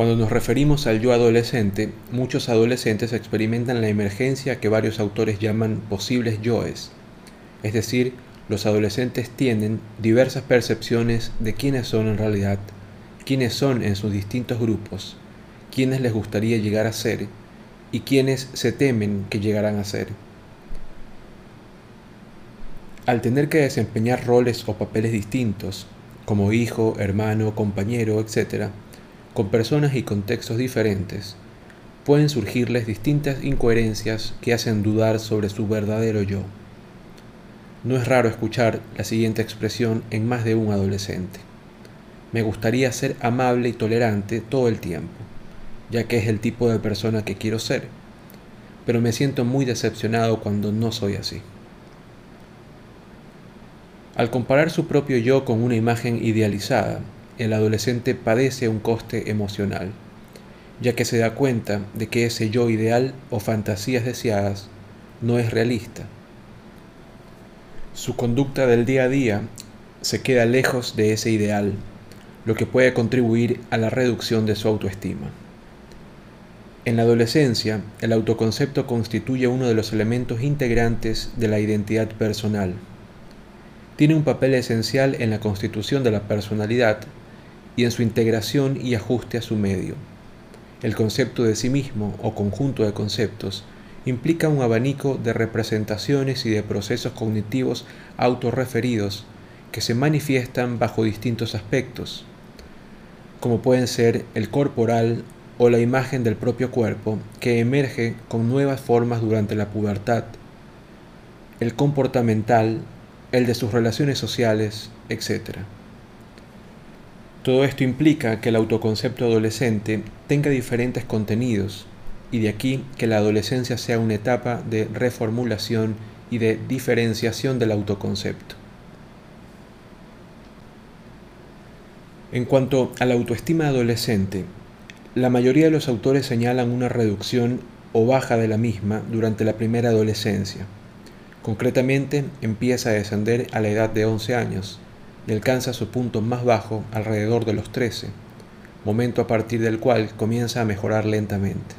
Cuando nos referimos al yo adolescente, muchos adolescentes experimentan la emergencia que varios autores llaman posibles yoes. Es decir, los adolescentes tienen diversas percepciones de quiénes son en realidad, quiénes son en sus distintos grupos, quiénes les gustaría llegar a ser y quiénes se temen que llegarán a ser. Al tener que desempeñar roles o papeles distintos, como hijo, hermano, compañero, etc., con personas y contextos diferentes, pueden surgirles distintas incoherencias que hacen dudar sobre su verdadero yo. No es raro escuchar la siguiente expresión en más de un adolescente. Me gustaría ser amable y tolerante todo el tiempo, ya que es el tipo de persona que quiero ser, pero me siento muy decepcionado cuando no soy así. Al comparar su propio yo con una imagen idealizada, el adolescente padece un coste emocional, ya que se da cuenta de que ese yo ideal o fantasías deseadas no es realista. Su conducta del día a día se queda lejos de ese ideal, lo que puede contribuir a la reducción de su autoestima. En la adolescencia, el autoconcepto constituye uno de los elementos integrantes de la identidad personal. Tiene un papel esencial en la constitución de la personalidad y en su integración y ajuste a su medio. El concepto de sí mismo o conjunto de conceptos implica un abanico de representaciones y de procesos cognitivos autorreferidos que se manifiestan bajo distintos aspectos, como pueden ser el corporal o la imagen del propio cuerpo que emerge con nuevas formas durante la pubertad, el comportamental, el de sus relaciones sociales, etc. Todo esto implica que el autoconcepto adolescente tenga diferentes contenidos y de aquí que la adolescencia sea una etapa de reformulación y de diferenciación del autoconcepto. En cuanto a la autoestima adolescente, la mayoría de los autores señalan una reducción o baja de la misma durante la primera adolescencia. Concretamente, empieza a descender a la edad de 11 años, y alcanza su punto más bajo alrededor de los 13, momento a partir del cual comienza a mejorar lentamente.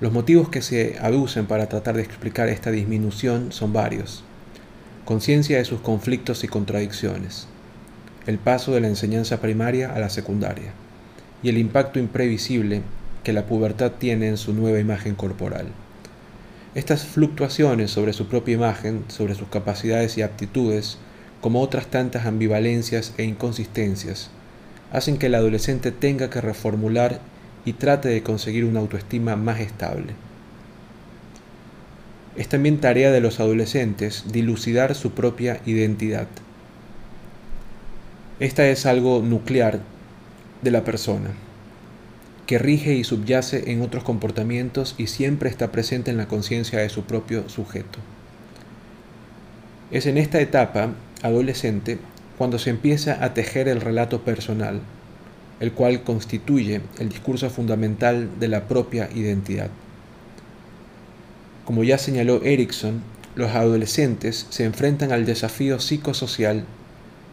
Los motivos que se aducen para tratar de explicar esta disminución son varios. Conciencia de sus conflictos y contradicciones, el paso de la enseñanza primaria a la secundaria y el impacto imprevisible que la pubertad tiene en su nueva imagen corporal. Estas fluctuaciones sobre su propia imagen, sobre sus capacidades y aptitudes, como otras tantas ambivalencias e inconsistencias, hacen que el adolescente tenga que reformular y trate de conseguir una autoestima más estable. Es también tarea de los adolescentes dilucidar su propia identidad. Esta es algo nuclear de la persona, que rige y subyace en otros comportamientos y siempre está presente en la conciencia de su propio sujeto. Es en esta etapa adolescente cuando se empieza a tejer el relato personal, el cual constituye el discurso fundamental de la propia identidad. Como ya señaló Erickson, los adolescentes se enfrentan al desafío psicosocial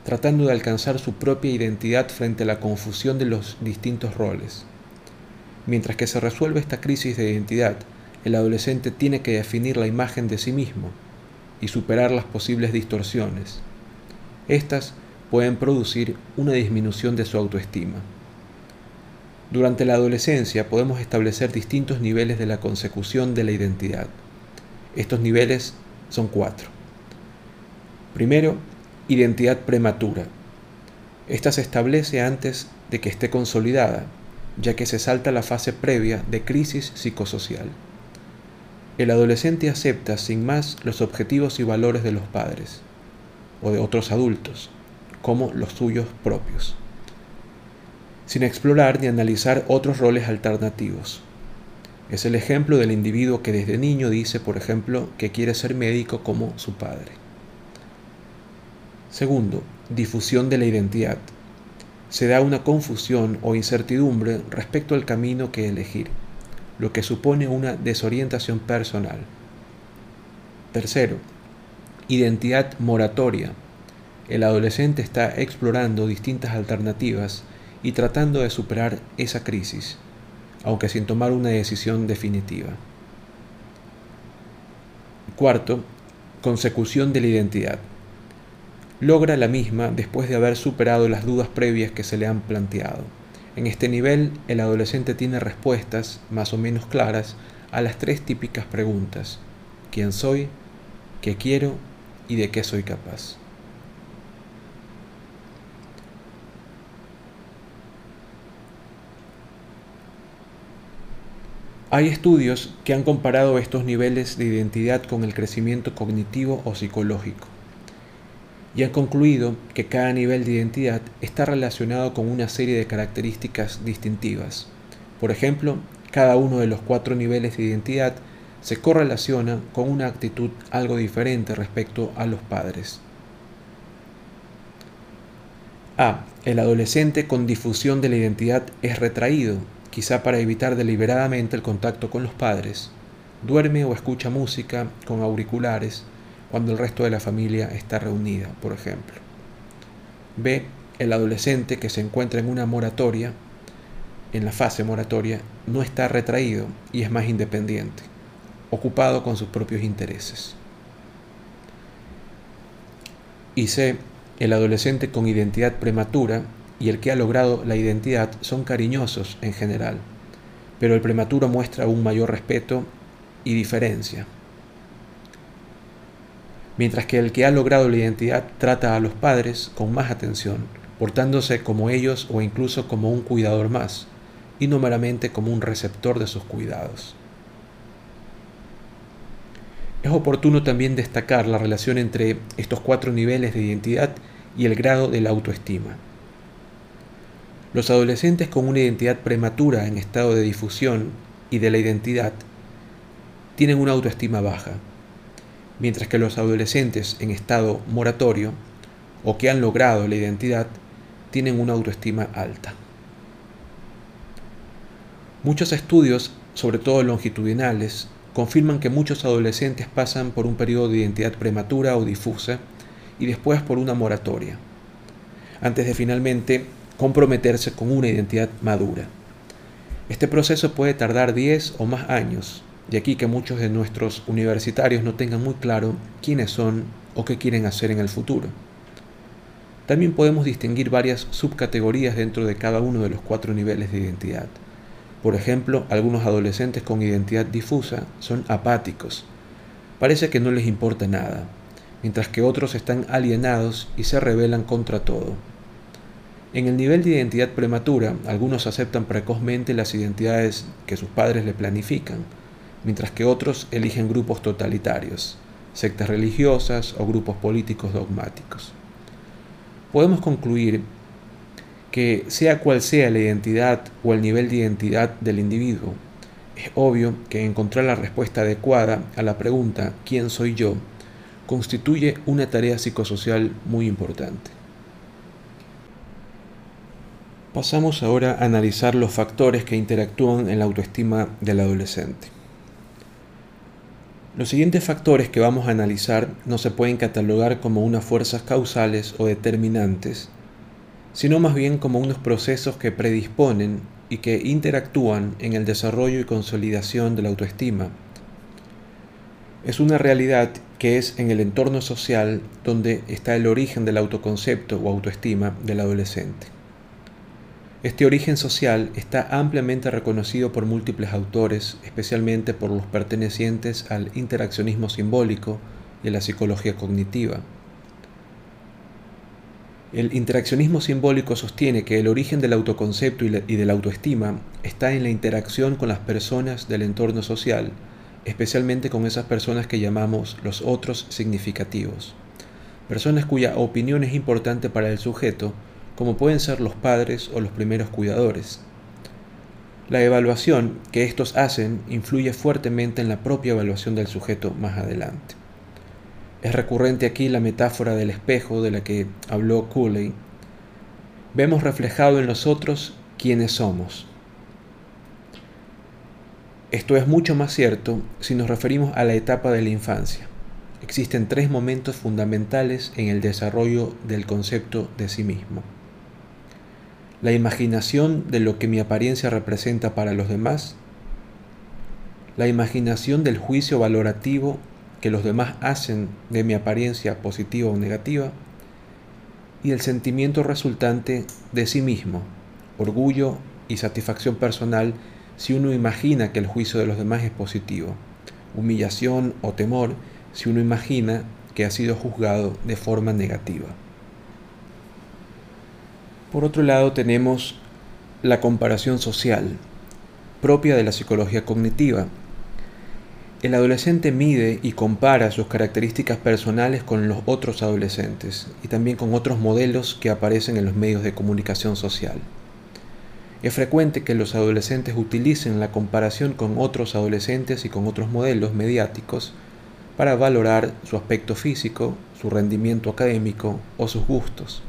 tratando de alcanzar su propia identidad frente a la confusión de los distintos roles. Mientras que se resuelve esta crisis de identidad, el adolescente tiene que definir la imagen de sí mismo y superar las posibles distorsiones, estas pueden producir una disminución de su autoestima. Durante la adolescencia podemos establecer distintos niveles de la consecución de la identidad. Estos niveles son cuatro. Primero, identidad prematura. Esta se establece antes de que esté consolidada, ya que se salta la fase previa de crisis psicosocial. El adolescente acepta sin más los objetivos y valores de los padres o de otros adultos, como los suyos propios, sin explorar ni analizar otros roles alternativos. Es el ejemplo del individuo que desde niño dice, por ejemplo, que quiere ser médico como su padre. Segundo, difusión de la identidad. Se da una confusión o incertidumbre respecto al camino que elegir, lo que supone una desorientación personal. Tercero, Identidad moratoria. El adolescente está explorando distintas alternativas y tratando de superar esa crisis, aunque sin tomar una decisión definitiva. Cuarto, consecución de la identidad. Logra la misma después de haber superado las dudas previas que se le han planteado. En este nivel, el adolescente tiene respuestas más o menos claras a las tres típicas preguntas. ¿Quién soy? ¿Qué quiero? ¿Y de qué soy capaz? Hay estudios que han comparado estos niveles de identidad con el crecimiento cognitivo o psicológico y han concluido que cada nivel de identidad está relacionado con una serie de características distintivas. Por ejemplo, cada uno de los cuatro niveles de identidad se correlaciona con una actitud algo diferente respecto a los padres. A. El adolescente con difusión de la identidad es retraído quizá para evitar deliberadamente el contacto con los padres, duerme o escucha música con auriculares cuando el resto de la familia está reunida, por ejemplo. B. El adolescente que se encuentra en una moratoria, en la fase moratoria, no está retraído y es más independiente, ocupado con sus propios intereses. Y C. El adolescente con identidad prematura y el que ha logrado la identidad son cariñosos en general, pero el prematuro muestra un mayor respeto y diferencia. Mientras que el que ha logrado la identidad trata a los padres con más atención, portándose como ellos o incluso como un cuidador más, y no meramente como un receptor de sus cuidados. Es oportuno también destacar la relación entre estos cuatro niveles de identidad y el grado de la autoestima. Los adolescentes con una identidad prematura en estado de difusión y de la identidad tienen una autoestima baja, mientras que los adolescentes en estado moratorio o que han logrado la identidad tienen una autoestima alta. Muchos estudios, sobre todo longitudinales, confirman que muchos adolescentes pasan por un periodo de identidad prematura o difusa y después por una moratoria, antes de finalmente comprometerse con una identidad madura. Este proceso puede tardar 10 o más años, de aquí que muchos de nuestros universitarios no tengan muy claro quiénes son o qué quieren hacer en el futuro. También podemos distinguir varias subcategorías dentro de cada uno de los cuatro niveles de identidad. Por ejemplo, algunos adolescentes con identidad difusa son apáticos. Parece que no les importa nada, mientras que otros están alienados y se rebelan contra todo. En el nivel de identidad prematura, algunos aceptan precozmente las identidades que sus padres le planifican, mientras que otros eligen grupos totalitarios, sectas religiosas o grupos políticos dogmáticos. Podemos concluir que sea cual sea la identidad o el nivel de identidad del individuo, es obvio que encontrar la respuesta adecuada a la pregunta ¿quién soy yo? constituye una tarea psicosocial muy importante. Pasamos ahora a analizar los factores que interactúan en la autoestima del adolescente. Los siguientes factores que vamos a analizar no se pueden catalogar como unas fuerzas causales o determinantes, sino más bien como unos procesos que predisponen y que interactúan en el desarrollo y consolidación de la autoestima. Es una realidad que es en el entorno social donde está el origen del autoconcepto o autoestima del adolescente. Este origen social está ampliamente reconocido por múltiples autores, especialmente por los pertenecientes al interaccionismo simbólico y a la psicología cognitiva. El interaccionismo simbólico sostiene que el origen del autoconcepto y de la autoestima está en la interacción con las personas del entorno social, especialmente con esas personas que llamamos los otros significativos, personas cuya opinión es importante para el sujeto, como pueden ser los padres o los primeros cuidadores. La evaluación que estos hacen influye fuertemente en la propia evaluación del sujeto más adelante. Es recurrente aquí la metáfora del espejo de la que habló Cooley. Vemos reflejado en los otros quiénes somos. Esto es mucho más cierto si nos referimos a la etapa de la infancia. Existen tres momentos fundamentales en el desarrollo del concepto de sí mismo. la imaginación de lo que mi apariencia representa para los demás, la imaginación del juicio valorativo que los demás hacen de mi apariencia positiva o negativa, y el sentimiento resultante de sí mismo, orgullo y satisfacción personal si uno imagina que el juicio de los demás es positivo, humillación o temor si uno imagina que ha sido juzgado de forma negativa. Por otro lado tenemos la comparación social, propia de la psicología cognitiva. El adolescente mide y compara sus características personales con los otros adolescentes y también con otros modelos que aparecen en los medios de comunicación social. Es frecuente que los adolescentes utilicen la comparación con otros adolescentes y con otros modelos mediáticos para valorar su aspecto físico, su rendimiento académico o sus gustos.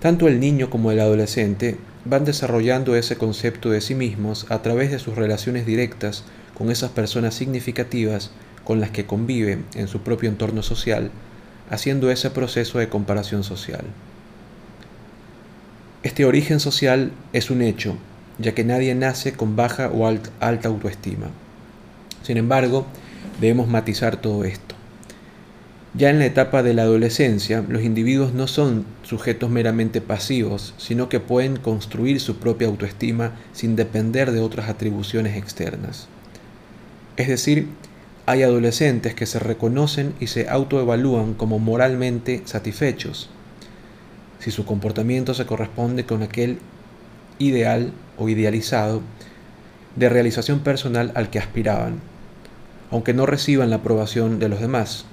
Tanto el niño como el adolescente van desarrollando ese concepto de sí mismos a través de sus relaciones directas con esas personas significativas con las que conviven en su propio entorno social, haciendo ese proceso de comparación social. Este origen social es un hecho, ya que nadie nace con baja o alta autoestima. Sin embargo, debemos matizar todo esto. Ya en la etapa de la adolescencia, los individuos no son sujetos meramente pasivos, sino que pueden construir su propia autoestima sin depender de otras atribuciones externas. Es decir, hay adolescentes que se reconocen y se autoevalúan como moralmente satisfechos, si su comportamiento se corresponde con aquel ideal o idealizado de realización personal al que aspiraban aunque no reciban la aprobación de los demás.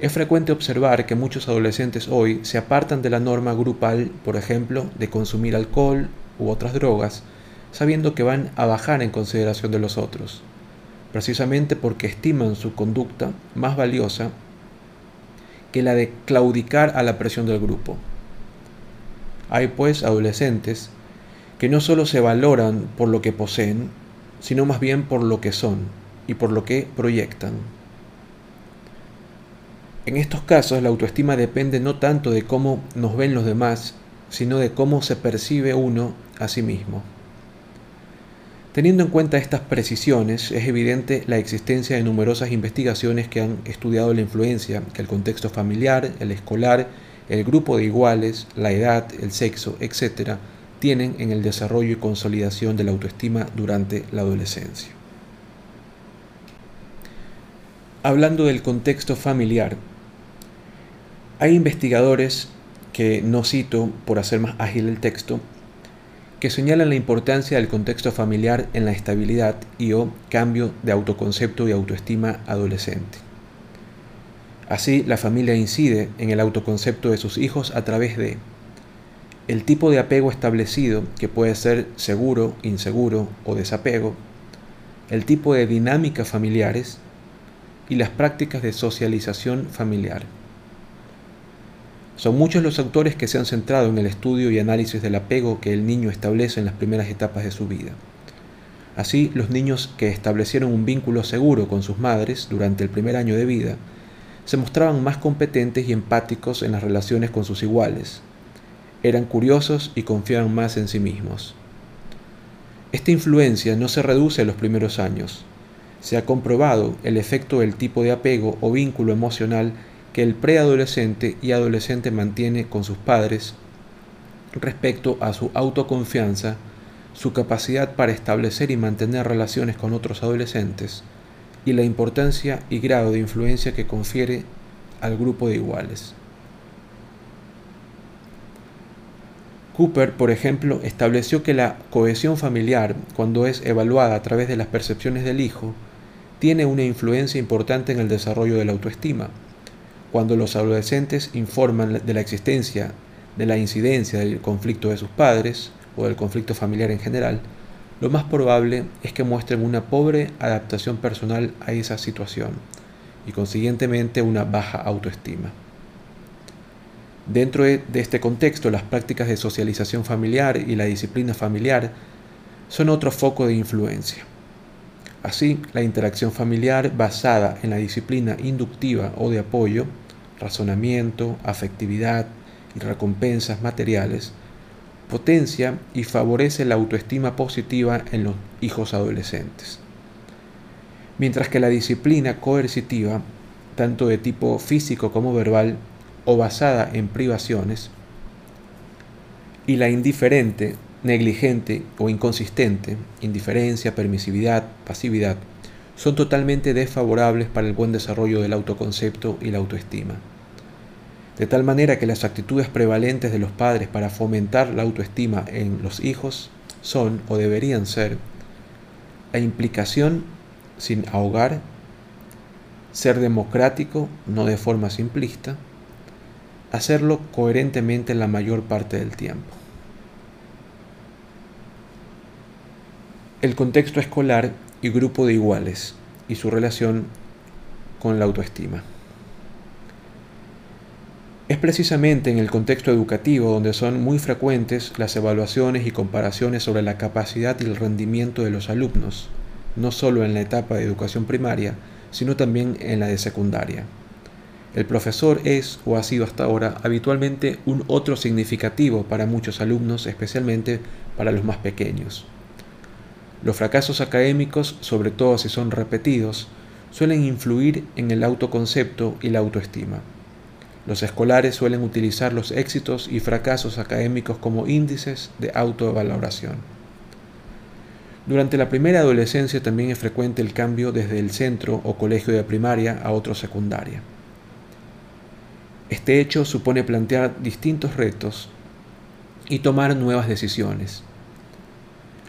Es frecuente observar que muchos adolescentes hoy se apartan de la norma grupal, por ejemplo, de consumir alcohol u otras drogas, sabiendo que van a bajar en consideración de los otros, precisamente porque estiman su conducta más valiosa que la de claudicar a la presión del grupo. Hay pues adolescentes que no solo se valoran por lo que poseen, sino más bien por lo que son, y por lo que proyectan. En estos casos la autoestima depende no tanto de cómo nos ven los demás, sino de cómo se percibe uno a sí mismo. Teniendo en cuenta estas precisiones, es evidente la existencia de numerosas investigaciones que han estudiado la influencia que el contexto familiar, el escolar, el grupo de iguales, la edad, el sexo, etc., tienen en el desarrollo y consolidación de la autoestima durante la adolescencia. hablando del contexto familiar, hay investigadores que no cito por hacer más ágil el texto, que señalan la importancia del contexto familiar en la estabilidad y o cambio de autoconcepto y autoestima adolescente. Así, la familia incide en el autoconcepto de sus hijos a través de el tipo de apego establecido, que puede ser seguro, inseguro o desapego, el tipo de dinámicas familiares, y las prácticas de socialización familiar. Son muchos los autores que se han centrado en el estudio y análisis del apego que el niño establece en las primeras etapas de su vida. Así, los niños que establecieron un vínculo seguro con sus madres durante el primer año de vida se mostraban más competentes y empáticos en las relaciones con sus iguales, eran curiosos y confiaban más en sí mismos. Esta influencia no se reduce a los primeros años, se ha comprobado el efecto del tipo de apego o vínculo emocional que el preadolescente y adolescente mantiene con sus padres respecto a su autoconfianza, su capacidad para establecer y mantener relaciones con otros adolescentes y la importancia y grado de influencia que confiere al grupo de iguales. Cooper, por ejemplo, estableció que la cohesión familiar, cuando es evaluada a través de las percepciones del hijo, tiene una influencia importante en el desarrollo de la autoestima. Cuando los adolescentes informan de la existencia, de la incidencia del conflicto de sus padres o del conflicto familiar en general, lo más probable es que muestren una pobre adaptación personal a esa situación y consiguientemente una baja autoestima. Dentro de este contexto, las prácticas de socialización familiar y la disciplina familiar son otro foco de influencia. Así, la interacción familiar basada en la disciplina inductiva o de apoyo, razonamiento, afectividad, y recompensas materiales, potencia y favorece la autoestima positiva en los hijos adolescentes. Mientras que la disciplina coercitiva, tanto de tipo físico como verbal, o basada en privaciones, y la indiferente, negligente o inconsistente, indiferencia, permisividad, pasividad, son totalmente desfavorables para el buen desarrollo del autoconcepto y la autoestima. De tal manera que las actitudes prevalentes de los padres para fomentar la autoestima en los hijos son o deberían ser la implicación sin ahogar, ser democrático, no de forma simplista, hacerlo coherentemente la mayor parte del tiempo. El contexto escolar y grupo de iguales y su relación con la autoestima. Es precisamente en el contexto educativo donde son muy frecuentes las evaluaciones y comparaciones sobre la capacidad y el rendimiento de los alumnos, no solo en la etapa de educación primaria, sino también en la de secundaria. El profesor es o ha sido hasta ahora habitualmente un otro significativo para muchos alumnos, especialmente para los más pequeños. Los fracasos académicos, sobre todo si son repetidos, suelen influir en el autoconcepto y la autoestima. Los escolares suelen utilizar los éxitos y fracasos académicos como índices de autovaloración. Durante la primera adolescencia también es frecuente el cambio desde el centro o colegio de primaria a otro secundaria. Este hecho supone plantear distintos retos y tomar nuevas decisiones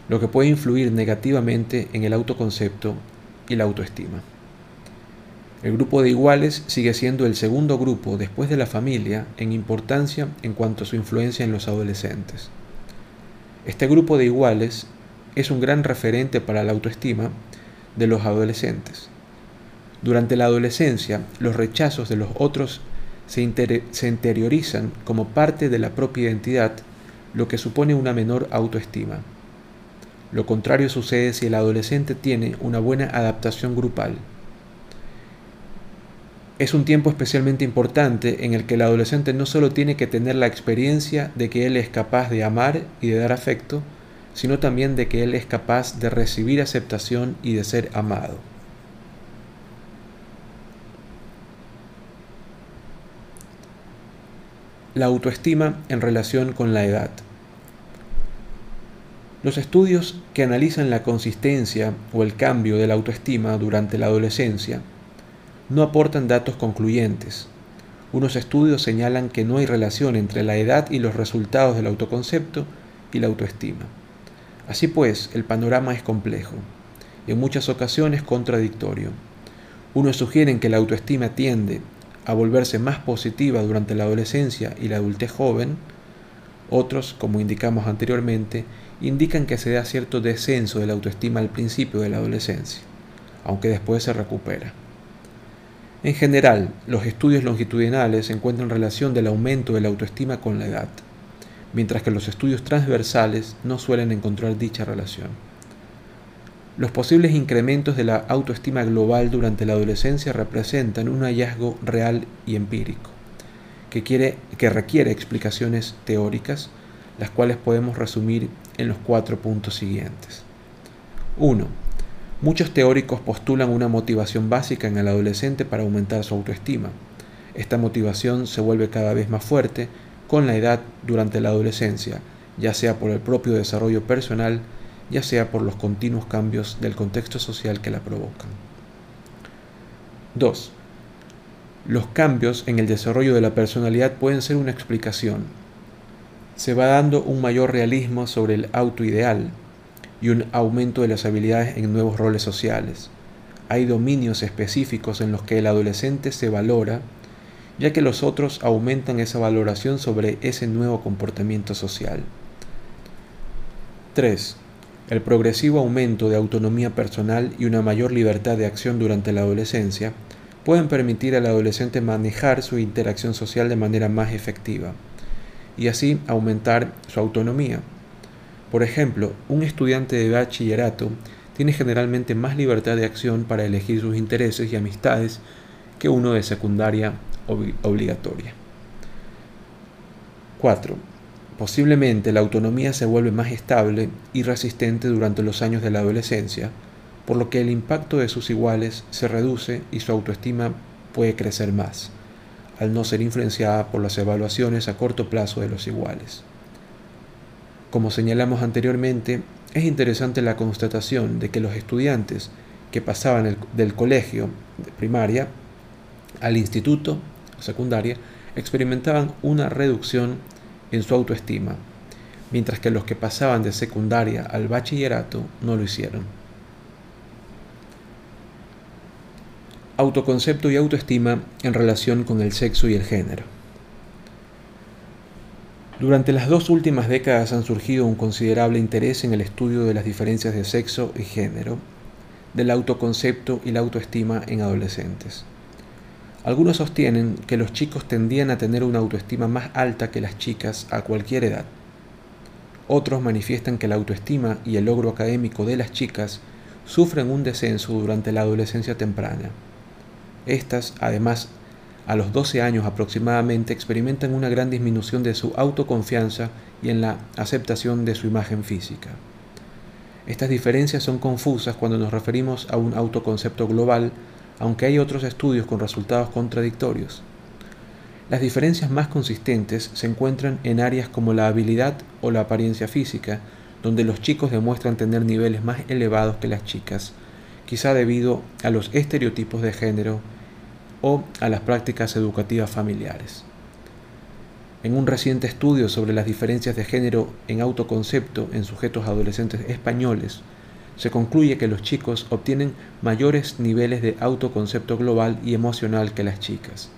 lo que puede influir negativamente en el autoconcepto y la autoestima. El grupo de iguales sigue siendo el segundo grupo después de la familia en importancia en cuanto a su influencia en los adolescentes. Este grupo de iguales es un gran referente para la autoestima de los adolescentes. Durante la adolescencia, los rechazos de los otros se, interiorizan como parte de la propia identidad, lo que supone una menor autoestima. Lo contrario sucede si el adolescente tiene una buena adaptación grupal. Es un tiempo especialmente importante en el que el adolescente no solo tiene que tener la experiencia de que él es capaz de amar y de dar afecto, sino también de que él es capaz de recibir aceptación y de ser amado. La autoestima en relación con la edad. Los estudios que analizan la consistencia o el cambio de la autoestima durante la adolescencia no aportan datos concluyentes. Unos estudios señalan que no hay relación entre la edad y los resultados del autoconcepto y la autoestima. Así pues, el panorama es complejo y en muchas ocasiones contradictorio. Unos sugieren que la autoestima tiende a volverse más positiva durante la adolescencia y la adultez joven, otros, como indicamos anteriormente, indican que se da cierto descenso de la autoestima al principio de la adolescencia, aunque después se recupera. En general, los estudios longitudinales encuentran relación del aumento de la autoestima con la edad, mientras que los estudios transversales no suelen encontrar dicha relación. Los posibles incrementos de la autoestima global durante la adolescencia representan un hallazgo real y empírico, que, quiere, que requiere explicaciones teóricas, las cuales podemos resumir en los cuatro puntos siguientes. 1. Muchos teóricos postulan una motivación básica en el adolescente para aumentar su autoestima. Esta motivación se vuelve cada vez más fuerte con la edad durante la adolescencia, ya sea por el propio desarrollo personal, ya sea por los continuos cambios del contexto social que la provocan. 2. Los cambios en el desarrollo de la personalidad pueden ser una explicación, se va dando un mayor realismo sobre el autoideal y un aumento de las habilidades en nuevos roles sociales. Hay dominios específicos en los que el adolescente se valora, ya que los otros aumentan esa valoración sobre ese nuevo comportamiento social. 3. El progresivo aumento de autonomía personal y una mayor libertad de acción durante la adolescencia pueden permitir al adolescente manejar su interacción social de manera más efectiva y así aumentar su autonomía. Por ejemplo, un estudiante de bachillerato tiene generalmente más libertad de acción para elegir sus intereses y amistades que uno de secundaria obligatoria. 4. Posiblemente la autonomía se vuelve más estable y resistente durante los años de la adolescencia, por lo que el impacto de sus iguales se reduce y su autoestima puede crecer más, al no ser influenciada por las evaluaciones a corto plazo de los iguales. Como señalamos anteriormente, es interesante la constatación de que los estudiantes que pasaban del colegio de primaria al instituto o secundaria experimentaban una reducción en su autoestima, mientras que los que pasaban de secundaria al bachillerato no lo hicieron. Autoconcepto y autoestima en relación con el sexo y el género. Durante las dos últimas décadas han surgido un considerable interés en el estudio de las diferencias de sexo y género, del autoconcepto y la autoestima en adolescentes. Algunos sostienen que los chicos tendían a tener una autoestima más alta que las chicas a cualquier edad. Otros manifiestan que la autoestima y el logro académico de las chicas sufren un descenso durante la adolescencia temprana. Estas, además, a los 12 años aproximadamente experimentan una gran disminución de su autoconfianza y en la aceptación de su imagen física. Estas diferencias son confusas cuando nos referimos a un autoconcepto global, aunque hay otros estudios con resultados contradictorios. Las diferencias más consistentes se encuentran en áreas como la habilidad o la apariencia física, donde los chicos demuestran tener niveles más elevados que las chicas, quizá debido a los estereotipos de género o a las prácticas educativas familiares. En un reciente estudio sobre las diferencias de género en autoconcepto en sujetos adolescentes españoles, se concluye que los chicos obtienen mayores niveles de autoconcepto global y emocional que las chicas.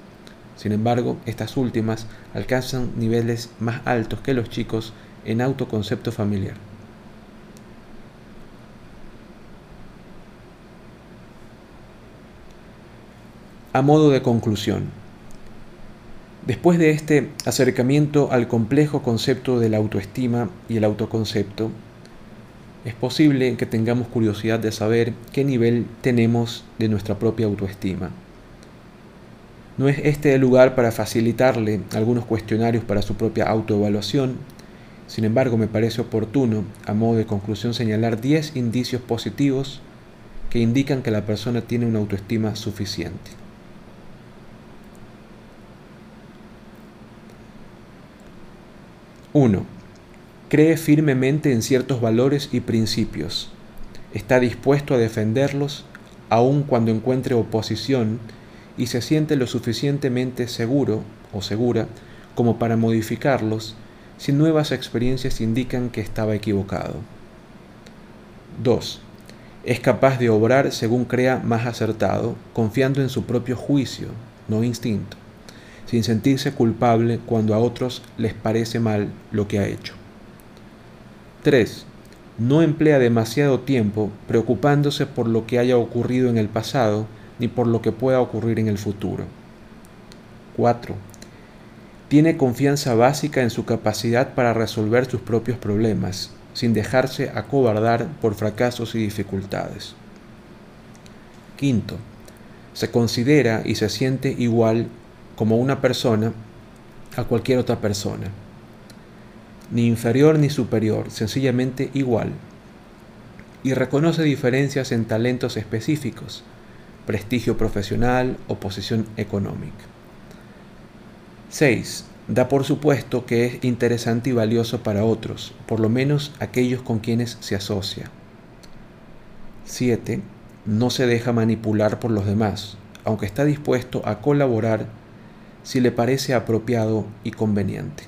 Sin embargo, estas últimas alcanzan niveles más altos que los chicos en autoconcepto familiar. A modo de conclusión, después de este acercamiento al complejo concepto de la autoestima y el autoconcepto, es posible que tengamos curiosidad de saber qué nivel tenemos de nuestra propia autoestima. No es este el lugar para facilitarle algunos cuestionarios para su propia autoevaluación, sin embargo me parece oportuno, a modo de conclusión, señalar 10 indicios positivos que indican que la persona tiene una autoestima suficiente. 1. Cree firmemente en ciertos valores y principios. Está dispuesto a defenderlos aun cuando encuentre oposición y se siente lo suficientemente seguro o segura como para modificarlos si nuevas experiencias indican que estaba equivocado. 2. Es capaz de obrar según crea más acertado, confiando en su propio juicio, no instinto sin sentirse culpable cuando a otros les parece mal lo que ha hecho. 3. No emplea demasiado tiempo preocupándose por lo que haya ocurrido en el pasado ni por lo que pueda ocurrir en el futuro. 4. Tiene confianza básica en su capacidad para resolver sus propios problemas, sin dejarse acobardar por fracasos y dificultades. Quinto, se considera y se siente igual como una persona a cualquier otra persona. Ni inferior ni superior, sencillamente igual. Y reconoce diferencias en talentos específicos, prestigio profesional o posición económica. 6. Da por supuesto que es interesante y valioso para otros, por lo menos aquellos con quienes se asocia. 7. No se deja manipular por los demás, aunque está dispuesto a colaborar si le parece apropiado y conveniente.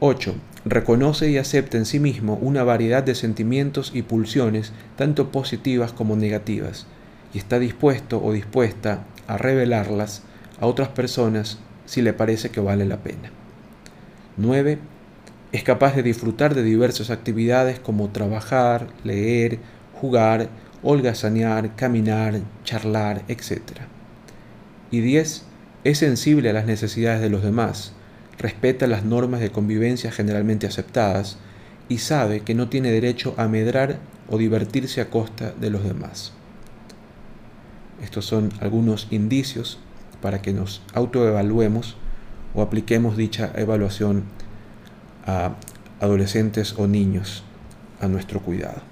8. Reconoce y acepta en sí mismo una variedad de sentimientos y pulsiones, tanto positivas como negativas, y está dispuesto o dispuesta a revelarlas a otras personas si le parece que vale la pena. 9. Es capaz de disfrutar de diversas actividades como trabajar, leer, jugar, holgazanear, caminar, charlar, etc. Y 10. Es sensible a las necesidades de los demás, respeta las normas de convivencia generalmente aceptadas y sabe que no tiene derecho a medrar o divertirse a costa de los demás. Estos son algunos indicios para que nos autoevaluemos o apliquemos dicha evaluación a adolescentes o niños a nuestro cuidado.